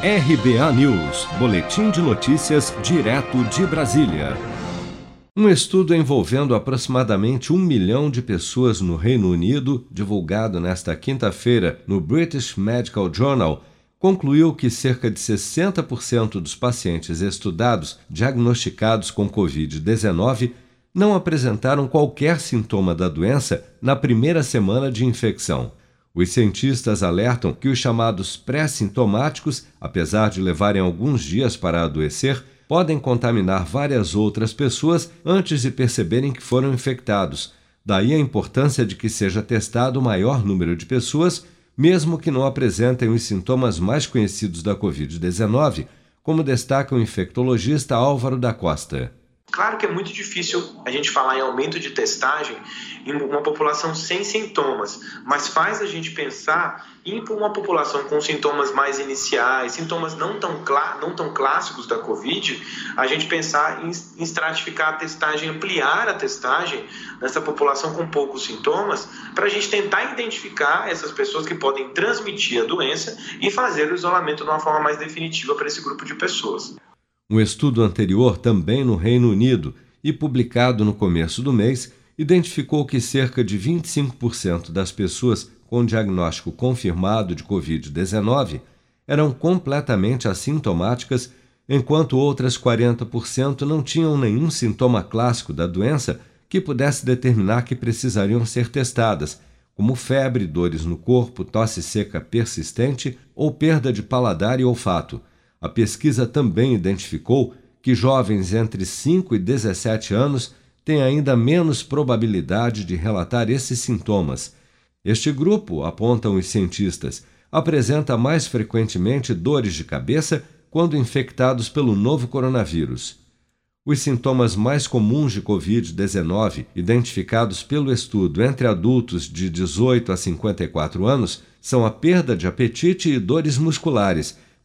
RBA News, Boletim de Notícias, direto de Brasília. Um estudo envolvendo aproximadamente um milhão de pessoas no Reino Unido, divulgado nesta quinta-feira no British Medical Journal, concluiu que cerca de 60% dos pacientes estudados diagnosticados com Covid-19 não apresentaram qualquer sintoma da doença na primeira semana de infecção. Os cientistas alertam que os chamados pré-sintomáticos, apesar de levarem alguns dias para adoecer, podem contaminar várias outras pessoas antes de perceberem que foram infectados. Daí a importância de que seja testado o maior número de pessoas, mesmo que não apresentem os sintomas mais conhecidos da Covid-19, como destaca o infectologista Álvaro da Costa. Claro que é muito difícil a gente falar em aumento de testagem em uma população sem sintomas, mas faz a gente pensar em uma população com sintomas mais iniciais, sintomas não tão, não tão clássicos da Covid, a gente pensar em, em estratificar a testagem, ampliar a testagem nessa população com poucos sintomas, para a gente tentar identificar essas pessoas que podem transmitir a doença e fazer o isolamento de uma forma mais definitiva para esse grupo de pessoas. Um estudo anterior, também no Reino Unido e publicado no começo do mês, identificou que cerca de 25% das pessoas com diagnóstico confirmado de Covid-19 eram completamente assintomáticas, enquanto outras 40% não tinham nenhum sintoma clássico da doença que pudesse determinar que precisariam ser testadas, como febre, dores no corpo, tosse seca persistente ou perda de paladar e olfato. A pesquisa também identificou que jovens entre 5 e 17 anos têm ainda menos probabilidade de relatar esses sintomas. Este grupo, apontam os cientistas, apresenta mais frequentemente dores de cabeça quando infectados pelo novo coronavírus. Os sintomas mais comuns de Covid-19, identificados pelo estudo entre adultos de 18 a 54 anos, são a perda de apetite e dores musculares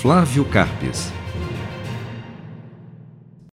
Flávio Carpes.